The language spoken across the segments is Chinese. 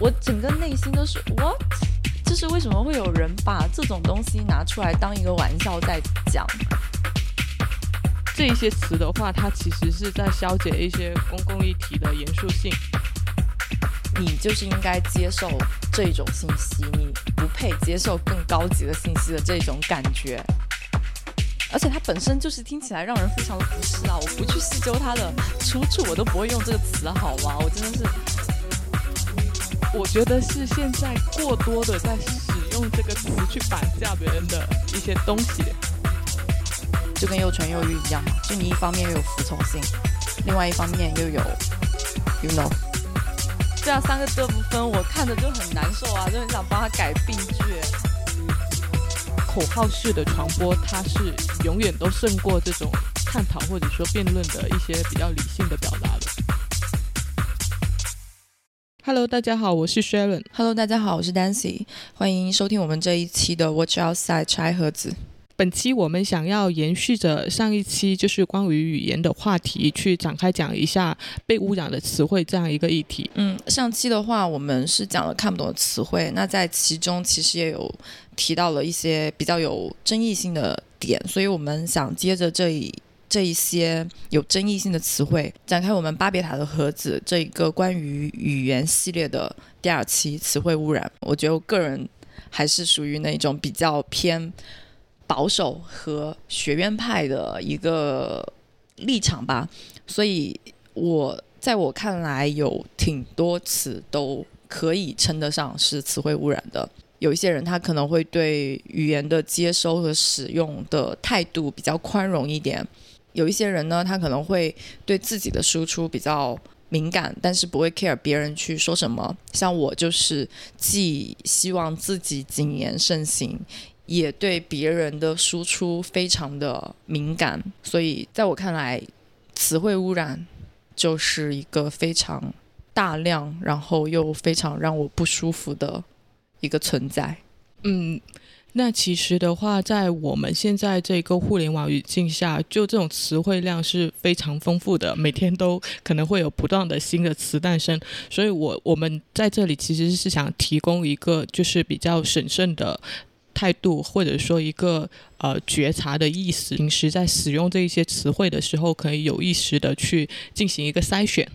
我整个内心都是 what？就是为什么会有人把这种东西拿出来当一个玩笑在讲？这一些词的话，它其实是在消解一些公共议题的严肃性。你就是应该接受这种信息，你不配接受更高级的信息的这种感觉。而且它本身就是听起来让人非常的不适啊！我不去细究它的出处，我都不会用这个词，好吗？我真的是。我觉得是现在过多的在使用这个词去绑架别人的一些东西，就跟又纯又欲一样嘛。就你一方面又有服从性，另外一方面又有，you know，这样三个这不分，我看着就很难受啊，就很想帮他改病句。口号式的传播，它是永远都胜过这种探讨或者说辩论的一些比较理性的表达的。Hello，大家好，我是 Sharon。Hello，大家好，我是 Dancy。欢迎收听我们这一期的 Watch Outside 拆盒子。本期我们想要延续着上一期，就是关于语言的话题，去展开讲一下被污染的词汇这样一个议题。嗯，上期的话我们是讲了看不懂的词汇，那在其中其实也有提到了一些比较有争议性的点，所以我们想接着这一。这一些有争议性的词汇，展开我们巴别塔的盒子这一个关于语言系列的第二期词汇污染。我觉得我个人还是属于那种比较偏保守和学院派的一个立场吧，所以我在我看来有挺多词都可以称得上是词汇污染的。有一些人他可能会对语言的接收和使用的态度比较宽容一点。有一些人呢，他可能会对自己的输出比较敏感，但是不会 care 别人去说什么。像我就是既希望自己谨言慎行，也对别人的输出非常的敏感。所以在我看来，词汇污染就是一个非常大量，然后又非常让我不舒服的一个存在。嗯。那其实的话，在我们现在这个互联网语境下，就这种词汇量是非常丰富的，每天都可能会有不断的新的词诞生。所以，我我们在这里其实是想提供一个就是比较审慎的态度，或者说一个呃觉察的意思。平时在使用这一些词汇的时候，可以有意识的去进行一个筛选。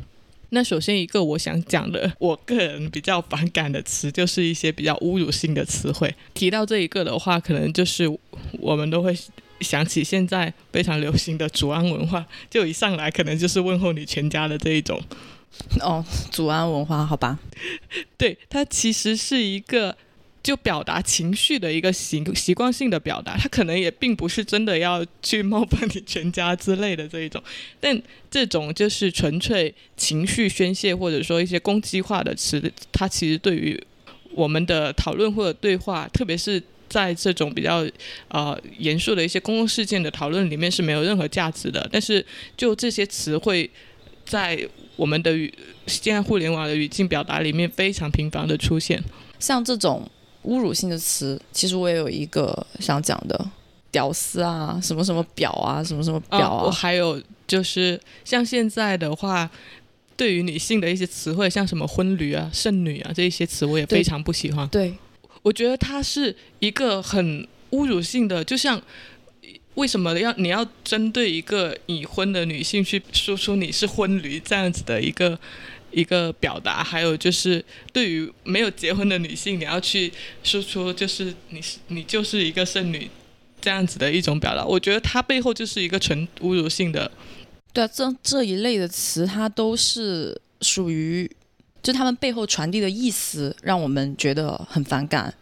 那首先一个我想讲的，我个人比较反感的词，就是一些比较侮辱性的词汇。提到这一个的话，可能就是我们都会想起现在非常流行的祖安文化，就一上来可能就是问候你全家的这一种。哦，祖安文化，好吧。对，它其实是一个。就表达情绪的一个习习惯性的表达，他可能也并不是真的要去冒犯你全家之类的这一种，但这种就是纯粹情绪宣泄或者说一些攻击化的词，它其实对于我们的讨论或者对话，特别是在这种比较呃严肃的一些公共事件的讨论里面是没有任何价值的。但是就这些词汇在我们的语现在互联网的语境表达里面非常频繁的出现，像这种。侮辱性的词，其实我也有一个想讲的，屌丝啊，什么什么婊啊，什么什么婊啊。我还有就是像现在的话，对于女性的一些词汇，像什么婚驴啊、剩女啊这一些词，我也非常不喜欢。对，我觉得它是一个很侮辱性的，就像为什么要你要针对一个已婚的女性去说出你是婚驴这样子的一个。一个表达，还有就是对于没有结婚的女性，你要去说出就是你是你就是一个剩女这样子的一种表达，我觉得它背后就是一个纯侮辱性的。对啊，这这一类的词，它都是属于就他们背后传递的意思，让我们觉得很反感。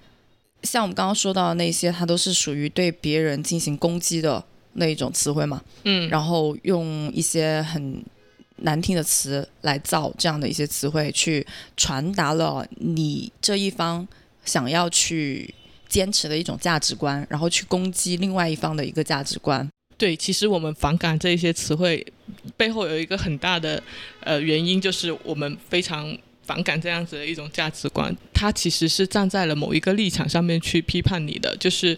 像我们刚刚说到的那些，它都是属于对别人进行攻击的那一种词汇嘛。嗯，然后用一些很。难听的词来造这样的一些词汇，去传达了你这一方想要去坚持的一种价值观，然后去攻击另外一方的一个价值观。对，其实我们反感这些词汇背后有一个很大的呃原因，就是我们非常反感这样子的一种价值观，它其实是站在了某一个立场上面去批判你的，就是。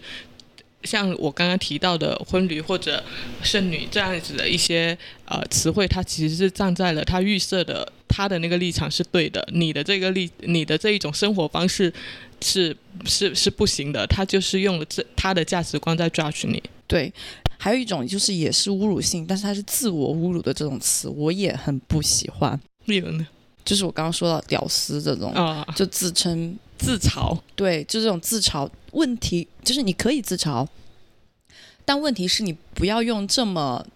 像我刚刚提到的“婚驴”或者“剩女”这样子的一些呃词汇，它其实是站在了他预设的他的那个立场是对的，你的这个立，你的这一种生活方式是是是不行的，他就是用了这他的价值观在 judge 你。对，还有一种就是也是侮辱性，但是它是自我侮辱的这种词，我也很不喜欢。例如呢？就是我刚刚说到“屌丝”这种，啊，就自称自嘲，对，就这种自嘲。问题就是你可以自嘲，但问题是你不要用这么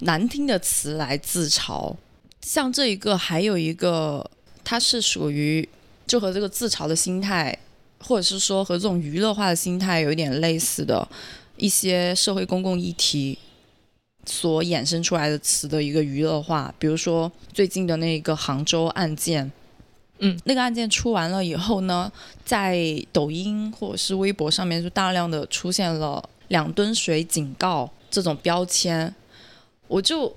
难听的词来自嘲。像这一个，还有一个，它是属于就和这个自嘲的心态，或者是说和这种娱乐化的心态有一点类似的一些社会公共议题所衍生出来的词的一个娱乐化，比如说最近的那个杭州案件，嗯，那个案件出完了以后呢，在抖音或者是微博上面就大量的出现了“两吨水警告”这种标签，我就。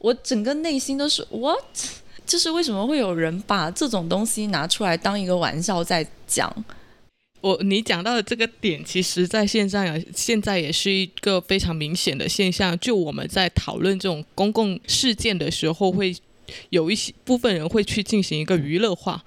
我整个内心都是 what，就是为什么会有人把这种东西拿出来当一个玩笑在讲？我你讲到的这个点，其实在现在现在也是一个非常明显的现象。就我们在讨论这种公共事件的时候，会有一些部分人会去进行一个娱乐化，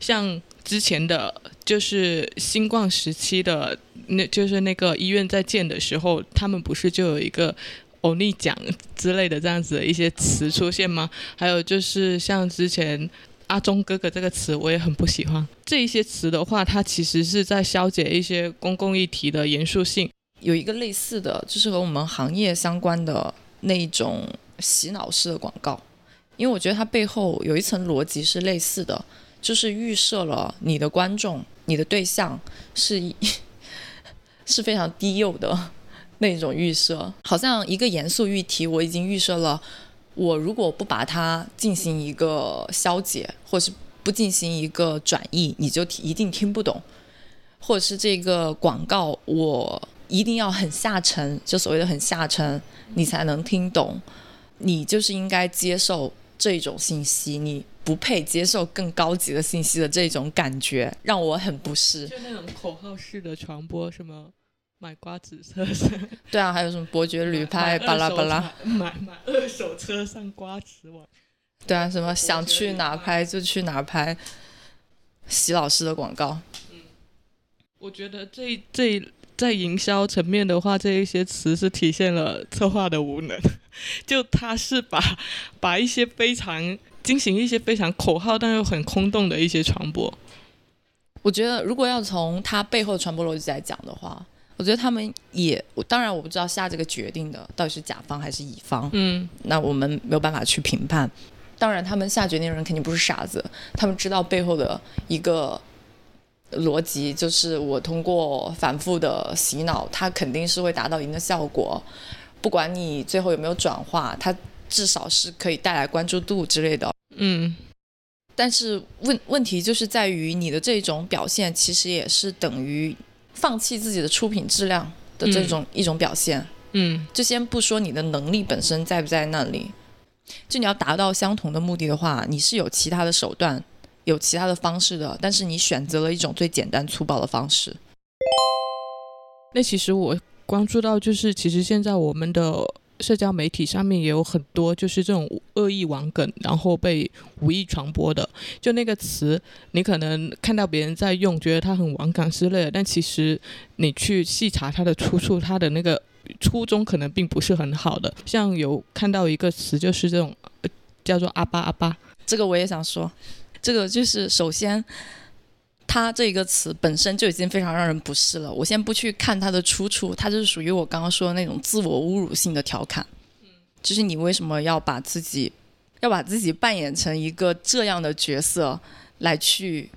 像之前的就是新冠时期的，那就是那个医院在建的时候，他们不是就有一个。欧尼奖之类的这样子的一些词出现吗？还有就是像之前阿忠哥哥这个词，我也很不喜欢。这一些词的话，它其实是在消解一些公共议题的严肃性。有一个类似的就是和我们行业相关的那一种洗脑式的广告，因为我觉得它背后有一层逻辑是类似的，就是预设了你的观众、你的对象是 是非常低幼的。那种预设，好像一个严肃议题，我已经预设了，我如果不把它进行一个消解，或是不进行一个转译，你就一定听不懂，或者是这个广告，我一定要很下沉，就所谓的很下沉，你才能听懂，你就是应该接受这种信息，你不配接受更高级的信息的这种感觉，让我很不适。就那种口号式的传播，什么？买瓜子车，对啊，还有什么伯爵旅拍，巴拉巴拉，买买二手车上瓜子网，对啊，什么想去哪拍就去哪拍，洗老师的广告。嗯，我觉得这这在营销层面的话，这一些词是体现了策划的无能，就他是把把一些非常进行一些非常口号但又很空洞的一些传播。我觉得如果要从他背后的传播逻辑来讲的话。我觉得他们也，当然我不知道下这个决定的到底是甲方还是乙方，嗯，那我们没有办法去评判。当然，他们下决定的人肯定不是傻子，他们知道背后的一个逻辑，就是我通过反复的洗脑，它肯定是会达到一定的效果。不管你最后有没有转化，它至少是可以带来关注度之类的。嗯，但是问问题就是在于你的这种表现，其实也是等于。放弃自己的出品质量的这种一种表现，嗯，就先不说你的能力本身在不在那里，就你要达到相同的目的的话，你是有其他的手段，有其他的方式的，但是你选择了一种最简单粗暴的方式。那其实我关注到，就是其实现在我们的。社交媒体上面也有很多就是这种恶意网梗，然后被无意传播的。就那个词，你可能看到别人在用，觉得它很网感之类的，但其实你去细查它的出处，它的那个初衷可能并不是很好的。像有看到一个词，就是这种叫做“阿巴阿巴”，这个我也想说，这个就是首先。它这个词本身就已经非常让人不适了。我先不去看它的出处，它就是属于我刚刚说的那种自我侮辱性的调侃。就是你为什么要把自己，要把自己扮演成一个这样的角色，来去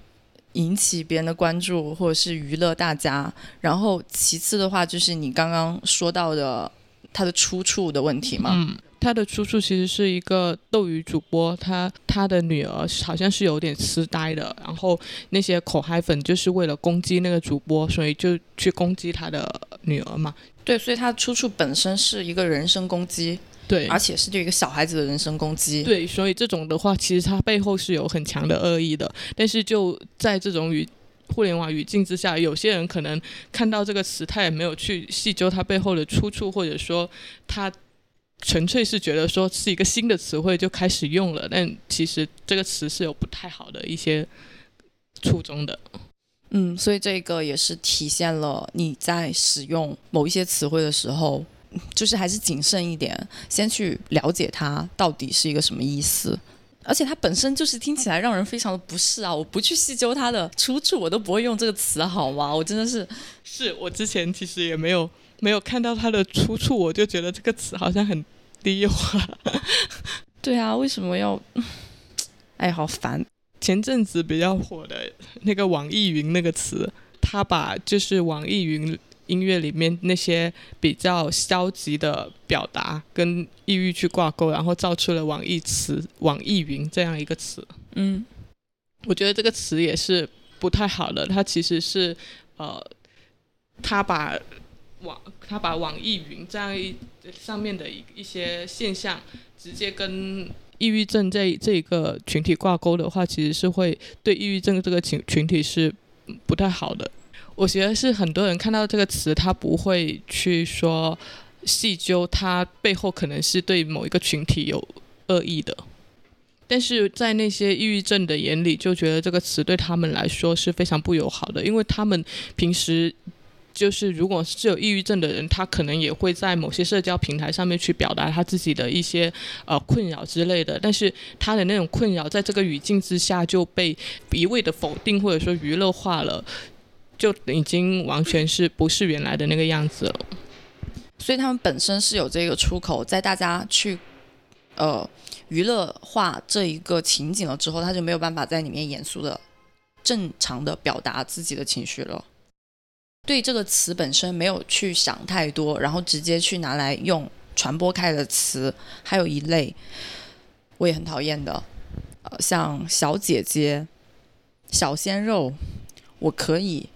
引起别人的关注，或者是娱乐大家？然后其次的话，就是你刚刚说到的它的出处的问题嘛。嗯。他的出处其实是一个斗鱼主播，他他的女儿好像是有点痴呆的，然后那些口嗨粉就是为了攻击那个主播，所以就去攻击他的女儿嘛。对，所以他的出处本身是一个人身攻击，对，而且是对一个小孩子的人身攻击。对，所以这种的话，其实他背后是有很强的恶意的。但是就在这种语互联网语境之下，有些人可能看到这个词，他也没有去细究他背后的出处，或者说他。纯粹是觉得说是一个新的词汇就开始用了，但其实这个词是有不太好的一些初衷的。嗯，所以这个也是体现了你在使用某一些词汇的时候，就是还是谨慎一点，先去了解它到底是一个什么意思。而且它本身就是听起来让人非常的不适啊！我不去细究它的出处，我都不会用这个词，好吗？我真的是，是我之前其实也没有没有看到它的出处，我就觉得这个词好像很低化。对啊，为什么要？哎，好烦。前阵子比较火的那个网易云那个词，它把就是网易云音乐里面那些比较消极的表达跟抑郁去挂钩，然后造出了网易词、网易云这样一个词。嗯，我觉得这个词也是不太好的。它其实是呃，它把网他把网易云这样一上面的一一些现象直接跟。抑郁症这这一个群体挂钩的话，其实是会对抑郁症这个群群体是不太好的。我觉得是很多人看到这个词，他不会去说细究它背后可能是对某一个群体有恶意的，但是在那些抑郁症的眼里，就觉得这个词对他们来说是非常不友好的，因为他们平时。就是如果是有抑郁症的人，他可能也会在某些社交平台上面去表达他自己的一些呃困扰之类的，但是他的那种困扰在这个语境之下就被一味的否定或者说娱乐化了，就已经完全是不是原来的那个样子了。所以他们本身是有这个出口，在大家去呃娱乐化这一个情景了之后，他就没有办法在里面严肃的、正常的表达自己的情绪了。对这个词本身没有去想太多，然后直接去拿来用传播开的词，还有一类我也很讨厌的，呃，像小姐姐、小鲜肉、我可以、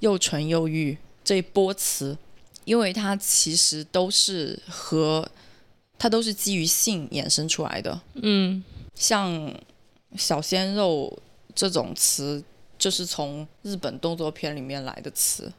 又纯又欲这一波词，因为它其实都是和它都是基于性衍生出来的。嗯，像小鲜肉这种词，就是从日本动作片里面来的词。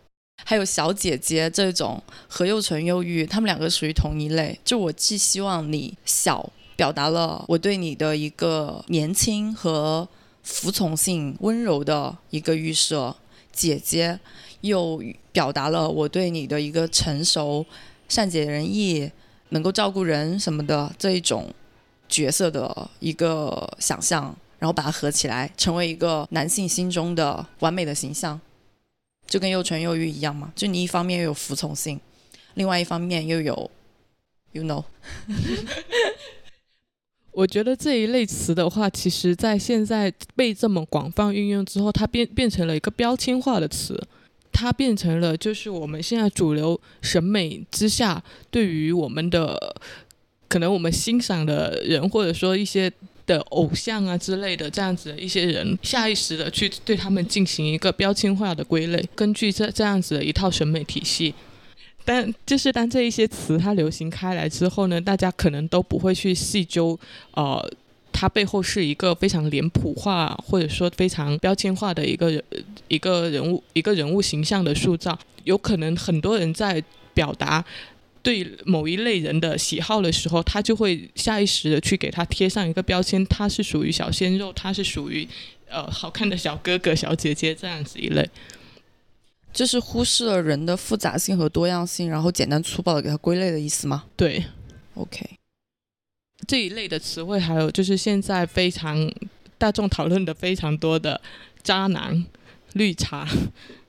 还有小姐姐这种和又纯又欲，他们两个属于同一类。就我既希望你小，表达了我对你的一个年轻和服从性、温柔的一个预设；姐姐又表达了我对你的一个成熟、善解人意、能够照顾人什么的这一种角色的一个想象，然后把它合起来，成为一个男性心中的完美的形象。就跟又纯又欲一样嘛，就你一方面又有服从性，另外一方面又有，you know。我觉得这一类词的话，其实在现在被这么广泛运用之后，它变变成了一个标签化的词，它变成了就是我们现在主流审美之下对于我们的可能我们欣赏的人，或者说一些。的偶像啊之类的这样子的一些人，下意识的去对他们进行一个标签化的归类，根据这这样子的一套审美体系。但就是当这一些词它流行开来之后呢，大家可能都不会去细究，呃，它背后是一个非常脸谱化或者说非常标签化的一个人一个人物一个人物形象的塑造。有可能很多人在表达。对某一类人的喜好的时候，他就会下意识的去给他贴上一个标签，他是属于小鲜肉，他是属于呃好看的小哥哥、小姐姐这样子一类，就是忽视了人的复杂性和多样性，然后简单粗暴的给他归类的意思吗？对，OK，这一类的词汇还有就是现在非常大众讨论的非常多的渣男、绿茶、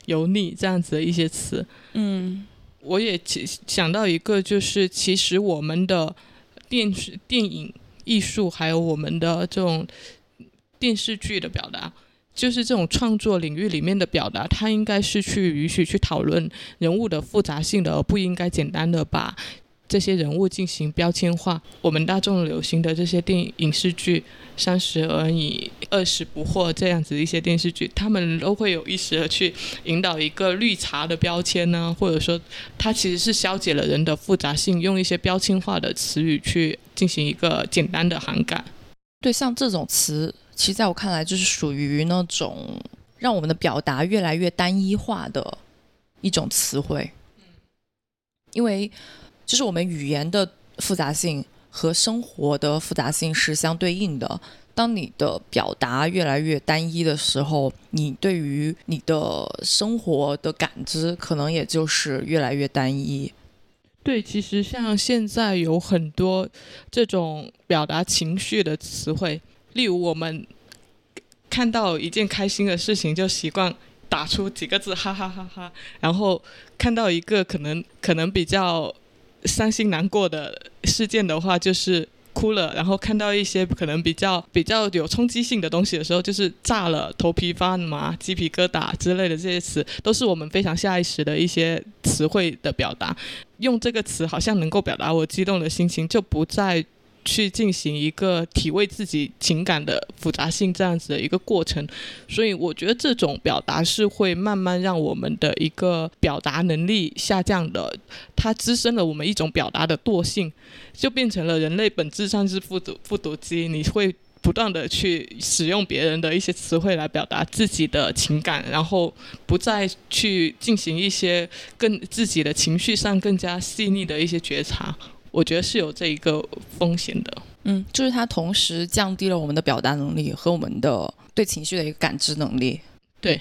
油腻这样子的一些词，嗯。我也想到一个，就是其实我们的电视、电影艺术，还有我们的这种电视剧的表达，就是这种创作领域里面的表达，它应该是去允许去讨论人物的复杂性的，而不应该简单的把。这些人物进行标签化，我们大众流行的这些电影影视剧，《三十而已》《二十不惑》这样子的一些电视剧，他们都会有意识的去引导一个绿茶的标签呢，或者说，它其实是消解了人的复杂性，用一些标签化的词语去进行一个简单的涵盖。对，像这种词，其实在我看来就是属于那种让我们的表达越来越单一化的一种词汇，因为。就是我们语言的复杂性和生活的复杂性是相对应的。当你的表达越来越单一的时候，你对于你的生活的感知可能也就是越来越单一。对，其实像现在有很多这种表达情绪的词汇，例如我们看到一件开心的事情，就习惯打出几个字“哈哈哈哈”，然后看到一个可能可能比较伤心难过的事件的话，就是。哭了，然后看到一些可能比较比较有冲击性的东西的时候，就是炸了、头皮发麻、鸡皮疙瘩之类的这些词，都是我们非常下意识的一些词汇的表达。用这个词好像能够表达我激动的心情，就不再。去进行一个体味自己情感的复杂性这样子的一个过程，所以我觉得这种表达是会慢慢让我们的一个表达能力下降的，它滋生了我们一种表达的惰性，就变成了人类本质上是复读复读机，你会不断的去使用别人的一些词汇来表达自己的情感，然后不再去进行一些更自己的情绪上更加细腻的一些觉察。我觉得是有这一个风险的，嗯，就是它同时降低了我们的表达能力和我们的对情绪的一个感知能力。对，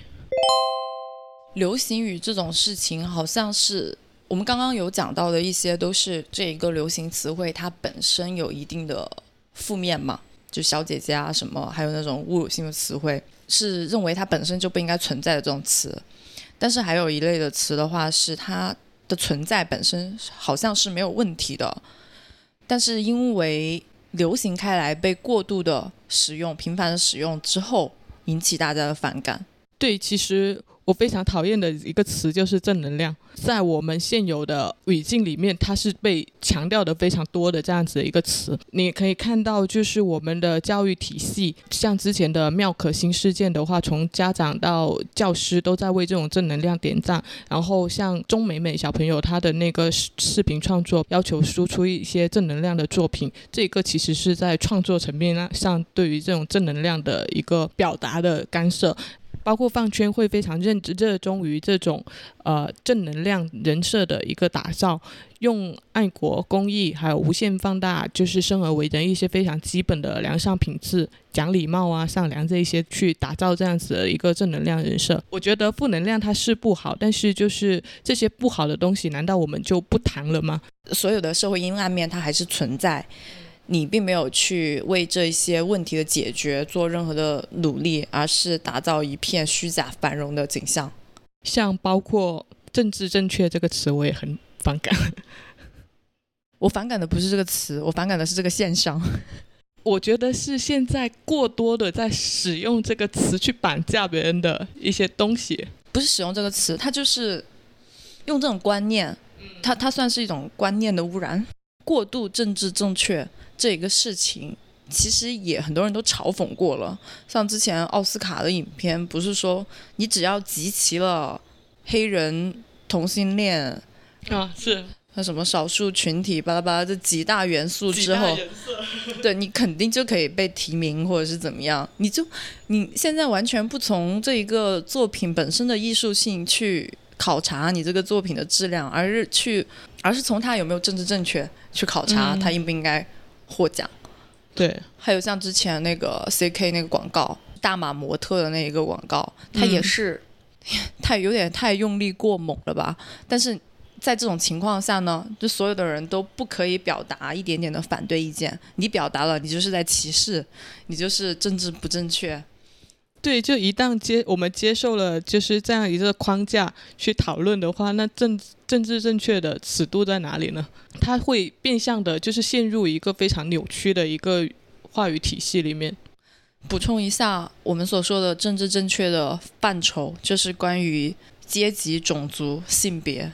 流行语这种事情，好像是我们刚刚有讲到的一些，都是这一个流行词汇它本身有一定的负面嘛，就小姐姐啊什么，还有那种侮辱性的词汇，是认为它本身就不应该存在的这种词。但是还有一类的词的话，是它。的存在本身好像是没有问题的，但是因为流行开来，被过度的使用、频繁的使用之后，引起大家的反感。对，其实。我非常讨厌的一个词就是正能量，在我们现有的语境里面，它是被强调的非常多的这样子的一个词。你可以看到，就是我们的教育体系，像之前的妙可欣事件的话，从家长到教师都在为这种正能量点赞。然后像钟美美小朋友，她的那个视视频创作，要求输出一些正能量的作品，这个其实是在创作层面上对于这种正能量的一个表达的干涉。包括饭圈会非常认热衷于这种呃正能量人设的一个打造，用爱国、公益还有无限放大，就是生而为人一些非常基本的良善品质、讲礼貌啊、善良这一些，去打造这样子的一个正能量人设。我觉得负能量它是不好，但是就是这些不好的东西，难道我们就不谈了吗？所有的社会阴暗面它还是存在。你并没有去为这些问题的解决做任何的努力，而是打造一片虚假繁荣的景象。像包括“政治正确”这个词，我也很反感。我反感的不是这个词，我反感的是这个现象。我觉得是现在过多的在使用这个词去绑架别人的一些东西。不是使用这个词，它就是用这种观念，它它算是一种观念的污染。过度政治正确。这一个事情，其实也很多人都嘲讽过了。像之前奥斯卡的影片，不是说你只要集齐了黑人、同性恋啊，是那什么少数群体巴拉巴拉这几大元素之后，对你肯定就可以被提名或者是怎么样。你就你现在完全不从这一个作品本身的艺术性去考察你这个作品的质量，而是去而是从它有没有政治正确去考察它应不应该。获奖，对，还有像之前那个 C K 那个广告，大码模特的那一个广告，它也是 太有点太用力过猛了吧？但是在这种情况下呢，就所有的人都不可以表达一点点的反对意见，你表达了，你就是在歧视，你就是政治不正确。对，就一旦接我们接受了就是这样一个框架去讨论的话，那政政治正确的尺度在哪里呢？它会变相的，就是陷入一个非常扭曲的一个话语体系里面。补充一下，我们所说的政治正确的范畴，就是关于阶级、种族、性别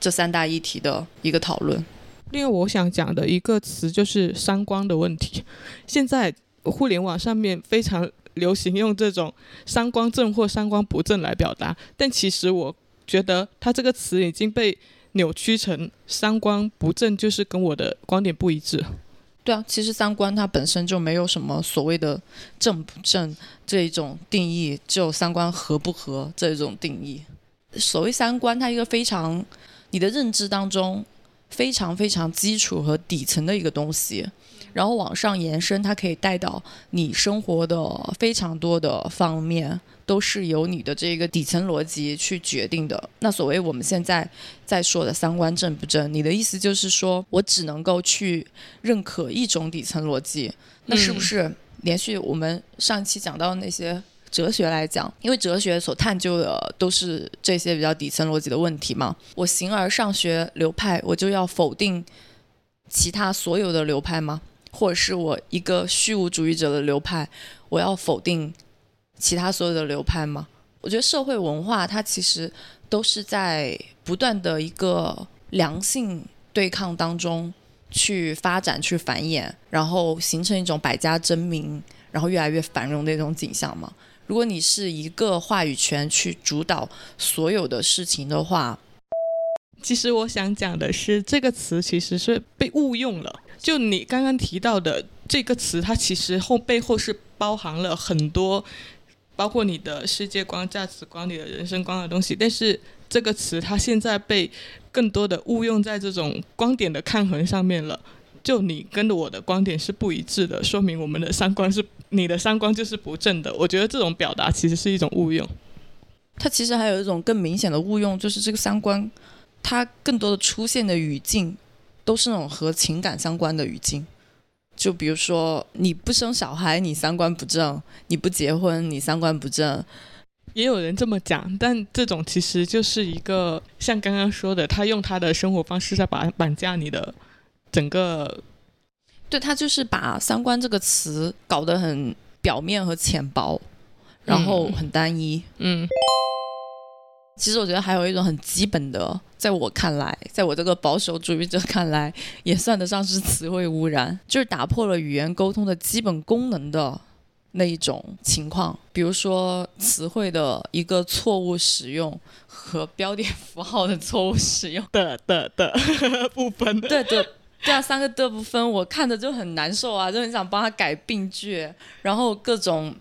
这三大议题的一个讨论。另外，我想讲的一个词就是三观的问题。现在互联网上面非常。流行用这种三观正或三观不正来表达，但其实我觉得它这个词已经被扭曲成三观不正就是跟我的观点不一致。对啊，其实三观它本身就没有什么所谓的正不正这一种定义，只有三观合不合这种定义。所谓三观，它一个非常你的认知当中非常非常基础和底层的一个东西，然后往上延伸，它可以带到你生活的非常多的方面，都是由你的这个底层逻辑去决定的。那所谓我们现在在说的三观正不正，你的意思就是说我只能够去认可一种底层逻辑，那是不是连续我们上期讲到那些？哲学来讲，因为哲学所探究的都是这些比较底层逻辑的问题嘛。我形而上学流派，我就要否定其他所有的流派吗？或者是我一个虚无主义者的流派，我要否定其他所有的流派吗？我觉得社会文化它其实都是在不断的一个良性对抗当中去发展、去繁衍，然后形成一种百家争鸣，然后越来越繁荣的一种景象嘛。如果你是一个话语权去主导所有的事情的话，其实我想讲的是，这个词其实是被误用了。就你刚刚提到的这个词，它其实后背后是包含了很多，包括你的世界观、价值观、你的人生观的东西。但是这个词，它现在被更多的误用在这种观点的抗衡上面了。就你跟我的观点是不一致的，说明我们的三观是你的三观就是不正的。我觉得这种表达其实是一种误用。它其实还有一种更明显的误用，就是这个三观，它更多的出现的语境都是那种和情感相关的语境。就比如说，你不生小孩，你三观不正；你不结婚，你三观不正。也有人这么讲，但这种其实就是一个像刚刚说的，他用他的生活方式在绑绑架你的。整个，对他就是把“三观”这个词搞得很表面和浅薄，然后很单一。嗯，其实我觉得还有一种很基本的，在我看来，在我这个保守主义者看来，也算得上是词汇污染，就是打破了语言沟通的基本功能的那一种情况。比如说词汇的一个错误使用和标点符号的错误使用的的的不分。对 对。对啊，三个的不分，我看着就很难受啊，就很想帮他改病句，然后各种。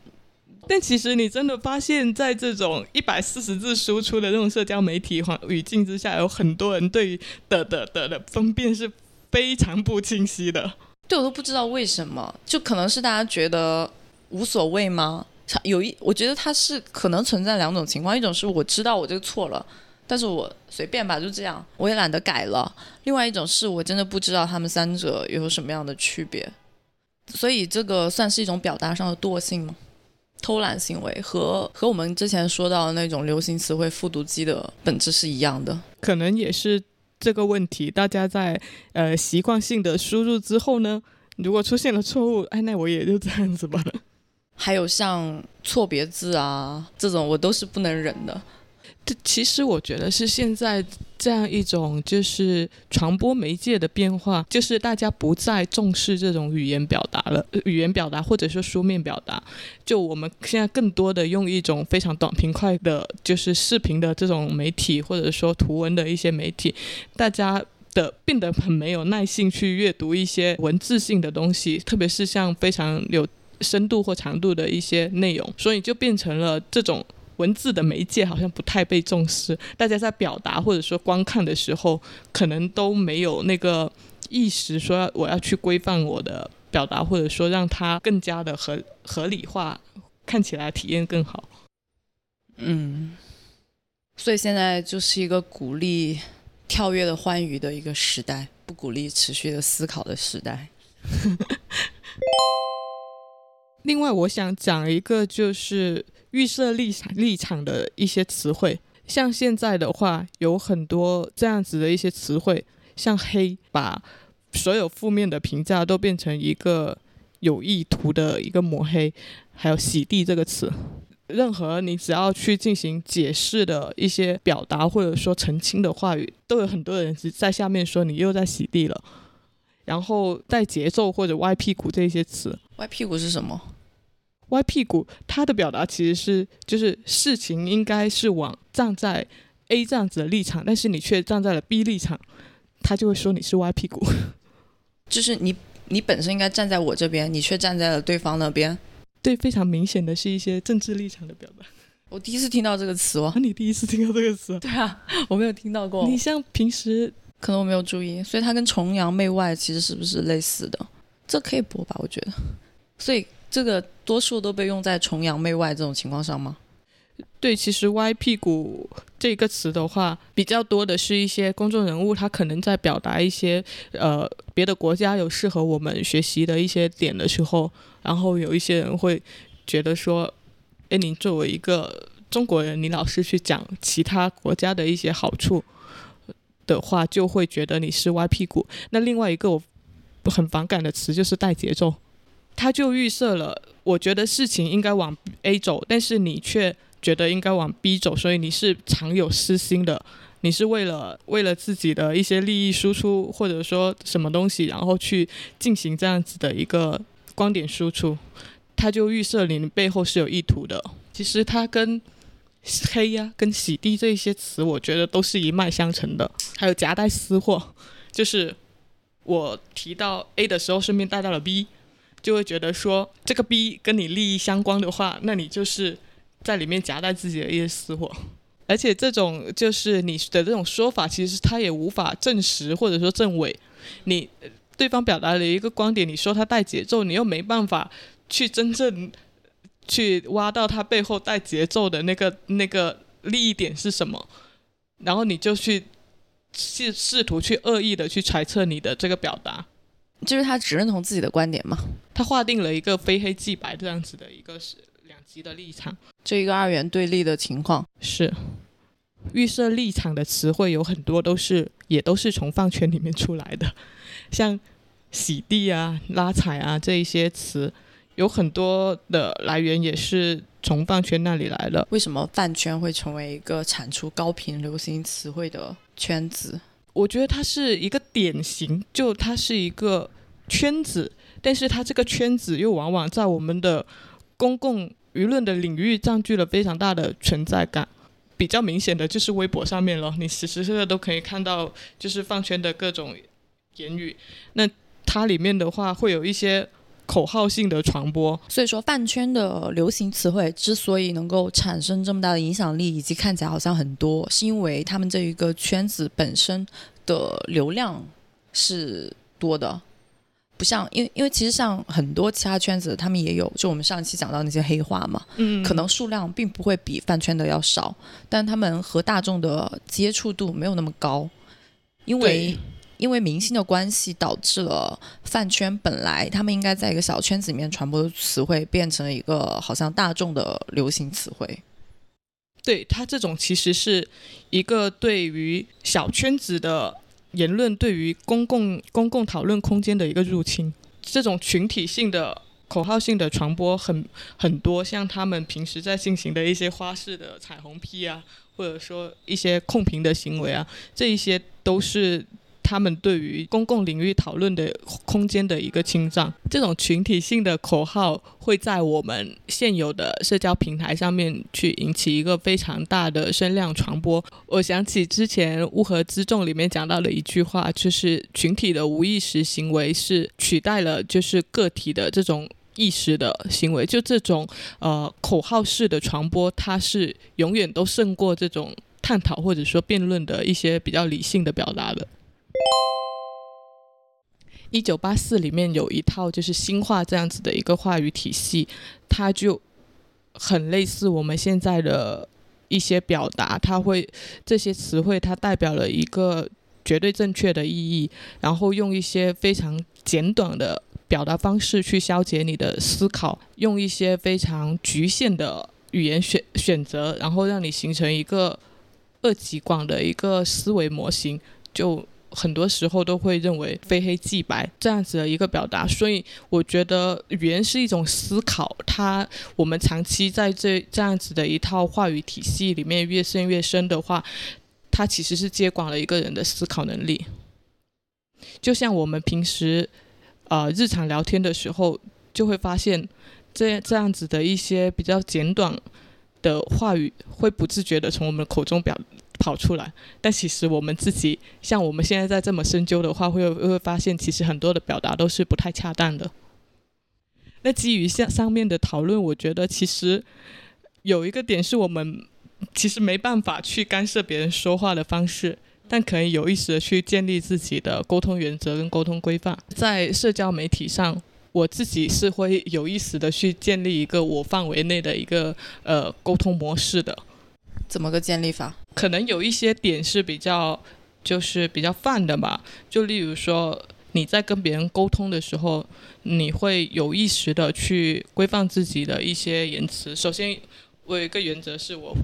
但其实你真的发现，在这种一百四十字输出的这种社交媒体环语境之下，有很多人对的的的的分辨是非常不清晰的。对我都不知道为什么，就可能是大家觉得无所谓吗？有一，我觉得它是可能存在两种情况，一种是我知道我这个错了。但是我随便吧，就这样，我也懒得改了。另外一种是我真的不知道他们三者有什么样的区别，所以这个算是一种表达上的惰性吗？偷懒行为和和我们之前说到的那种流行词汇复读机的本质是一样的，可能也是这个问题。大家在呃习惯性的输入之后呢，如果出现了错误，哎，那我也就这样子吧。还有像错别字啊这种，我都是不能忍的。这其实我觉得是现在这样一种就是传播媒介的变化，就是大家不再重视这种语言表达了，语言表达或者说书面表达，就我们现在更多的用一种非常短平快的，就是视频的这种媒体，或者说图文的一些媒体，大家的变得很没有耐性去阅读一些文字性的东西，特别是像非常有深度或长度的一些内容，所以就变成了这种。文字的媒介好像不太被重视，大家在表达或者说观看的时候，可能都没有那个意识，说我要去规范我的表达，或者说让它更加的合合理化，看起来体验更好。嗯，所以现在就是一个鼓励跳跃的欢愉的一个时代，不鼓励持续的思考的时代。另外，我想讲一个就是。预设立场立场的一些词汇，像现在的话，有很多这样子的一些词汇，像黑，把所有负面的评价都变成一个有意图的一个抹黑，还有洗地这个词，任何你只要去进行解释的一些表达或者说澄清的话语，都有很多人在下面说你又在洗地了，然后带节奏或者歪屁股这些词，歪屁股是什么？歪屁股，他的表达其实是，就是事情应该是往站在 A 这样子的立场，但是你却站在了 B 立场，他就会说你是歪屁股。就是你，你本身应该站在我这边，你却站在了对方那边。对，非常明显的是一些政治立场的表达。我第一次听到这个词哦，你第一次听到这个词？对啊，我没有听到过。你像平时可能我没有注意，所以它跟崇洋媚外其实是不是类似的？这可以播吧？我觉得，所以这个多数都被用在崇洋媚外这种情况上吗？对，其实“歪屁股”这个词的话，比较多的是一些公众人物，他可能在表达一些呃别的国家有适合我们学习的一些点的时候，然后有一些人会觉得说：“哎，你作为一个中国人，你老是去讲其他国家的一些好处的话，就会觉得你是歪屁股。”那另外一个我很反感的词就是带节奏，他就预设了，我觉得事情应该往 A 走，但是你却。觉得应该往 B 走，所以你是常有私心的，你是为了为了自己的一些利益输出，或者说什么东西，然后去进行这样子的一个观点输出，他就预设你背后是有意图的。其实他跟黑呀、跟洗地这些词，我觉得都是一脉相承的。还有夹带私货，就是我提到 A 的时候，顺便带到了 B，就会觉得说这个 B 跟你利益相关的话，那你就是。在里面夹带自己的一些私货，而且这种就是你的这种说法，其实他也无法证实或者说证伪。你对方表达了一个观点，你说他带节奏，你又没办法去真正去挖到他背后带节奏的那个那个利益点是什么，然后你就去试试图去恶意的去揣测你的这个表达，就是他只认同自己的观点嘛？他划定了一个非黑即白这样子的一个是。两极的立场，这一个二元对立的情况是预设立场的词汇有很多都是也都是从饭圈里面出来的，像洗地啊、拉踩啊这一些词，有很多的来源也是从饭圈那里来的。为什么饭圈会成为一个产出高频流行词汇的圈子？我觉得它是一个典型，就它是一个圈子，但是它这个圈子又往往在我们的公共。舆论的领域占据了非常大的存在感，比较明显的就是微博上面了，你时时刻刻都可以看到，就是饭圈的各种言语。那它里面的话会有一些口号性的传播，所以说饭圈的流行词汇之所以能够产生这么大的影响力，以及看起来好像很多，是因为他们这一个圈子本身的流量是多的。不像，因为因为其实像很多其他圈子，他们也有，就我们上一期讲到那些黑话嘛，嗯，可能数量并不会比饭圈的要少，但他们和大众的接触度没有那么高，因为因为明星的关系，导致了饭圈本来他们应该在一个小圈子里面传播的词汇，变成了一个好像大众的流行词汇。对他这种其实是一个对于小圈子的。言论对于公共公共讨论空间的一个入侵，这种群体性的口号性的传播很很多，像他们平时在进行的一些花式的彩虹屁啊，或者说一些控评的行为啊，这一些都是。他们对于公共领域讨论的空间的一个侵占，这种群体性的口号会在我们现有的社交平台上面去引起一个非常大的声量传播。我想起之前《乌合之众》里面讲到的一句话，就是群体的无意识行为是取代了就是个体的这种意识的行为。就这种呃口号式的传播，它是永远都胜过这种探讨或者说辩论的一些比较理性的表达的。一九八四里面有一套就是新话这样子的一个话语体系，它就很类似我们现在的一些表达，它会这些词汇它代表了一个绝对正确的意义，然后用一些非常简短的表达方式去消解你的思考，用一些非常局限的语言选选择，然后让你形成一个二极管的一个思维模型，就。很多时候都会认为非黑即白这样子的一个表达，所以我觉得语言是一种思考。它我们长期在这这样子的一套话语体系里面越陷越深的话，它其实是接管了一个人的思考能力。就像我们平时呃日常聊天的时候，就会发现这这样子的一些比较简短的话语，会不自觉的从我们口中表。跑出来，但其实我们自己像我们现在在这么深究的话，会会发现其实很多的表达都是不太恰当的。那基于上上面的讨论，我觉得其实有一个点是我们其实没办法去干涉别人说话的方式，但可以有意识的去建立自己的沟通原则跟沟通规范。在社交媒体上，我自己是会有意识的去建立一个我范围内的一个呃沟通模式的。怎么个建立法？可能有一些点是比较就是比较泛的吧，就例如说你在跟别人沟通的时候，你会有意识的去规范自己的一些言辞。首先，我有一个原则是我。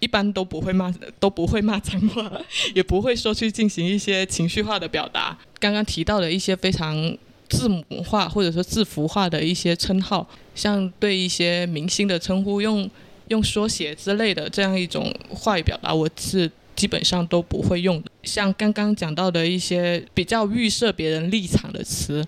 一般都不会骂，都不会骂脏话，也不会说去进行一些情绪化的表达。刚刚提到的一些非常字母化或者说字符化的一些称号，像对一些明星的称呼，用用缩写之类的这样一种话语表达，我是基本上都不会用的。像刚刚讲到的一些比较预设别人立场的词，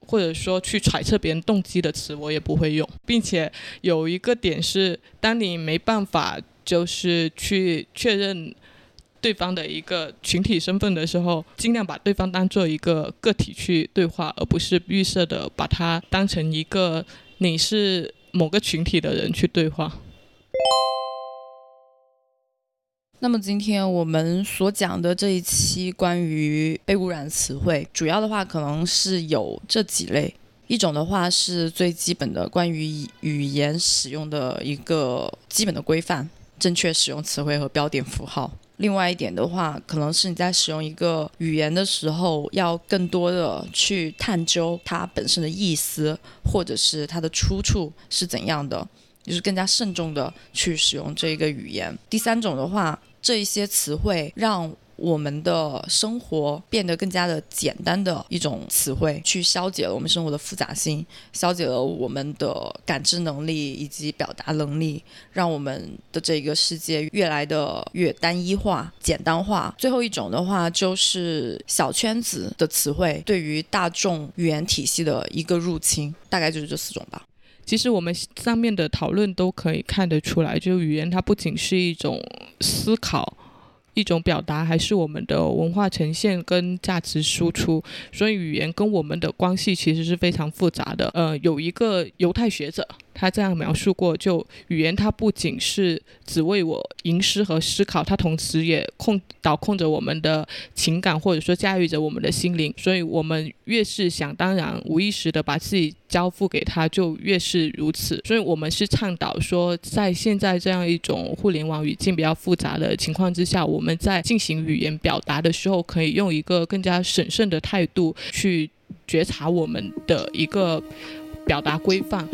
或者说去揣测别人动机的词，我也不会用。并且有一个点是，当你没办法。就是去确认对方的一个群体身份的时候，尽量把对方当做一个个体去对话，而不是预设的把他当成一个你是某个群体的人去对话。那么今天我们所讲的这一期关于被污染词汇，主要的话可能是有这几类。一种的话是最基本的关于语言使用的一个基本的规范。正确使用词汇和标点符号。另外一点的话，可能是你在使用一个语言的时候，要更多的去探究它本身的意思，或者是它的出处是怎样的，就是更加慎重的去使用这一个语言。第三种的话，这一些词汇让。我们的生活变得更加的简单的一种词汇，去消解了我们生活的复杂性，消解了我们的感知能力以及表达能力，让我们的这个世界越来的越单一化、简单化。最后一种的话，就是小圈子的词汇对于大众语言体系的一个入侵，大概就是这四种吧。其实我们上面的讨论都可以看得出来，就语言它不仅是一种思考。一种表达，还是我们的文化呈现跟价值输出，所以语言跟我们的关系其实是非常复杂的。呃，有一个犹太学者。他这样描述过，就语言它不仅是只为我吟诗和思考，它同时也控导控着我们的情感，或者说驾驭着我们的心灵。所以，我们越是想当然、无意识的把自己交付给他，就越是如此。所以我们是倡导说，在现在这样一种互联网语境比较复杂的情况之下，我们在进行语言表达的时候，可以用一个更加审慎的态度去觉察我们的一个表达规范。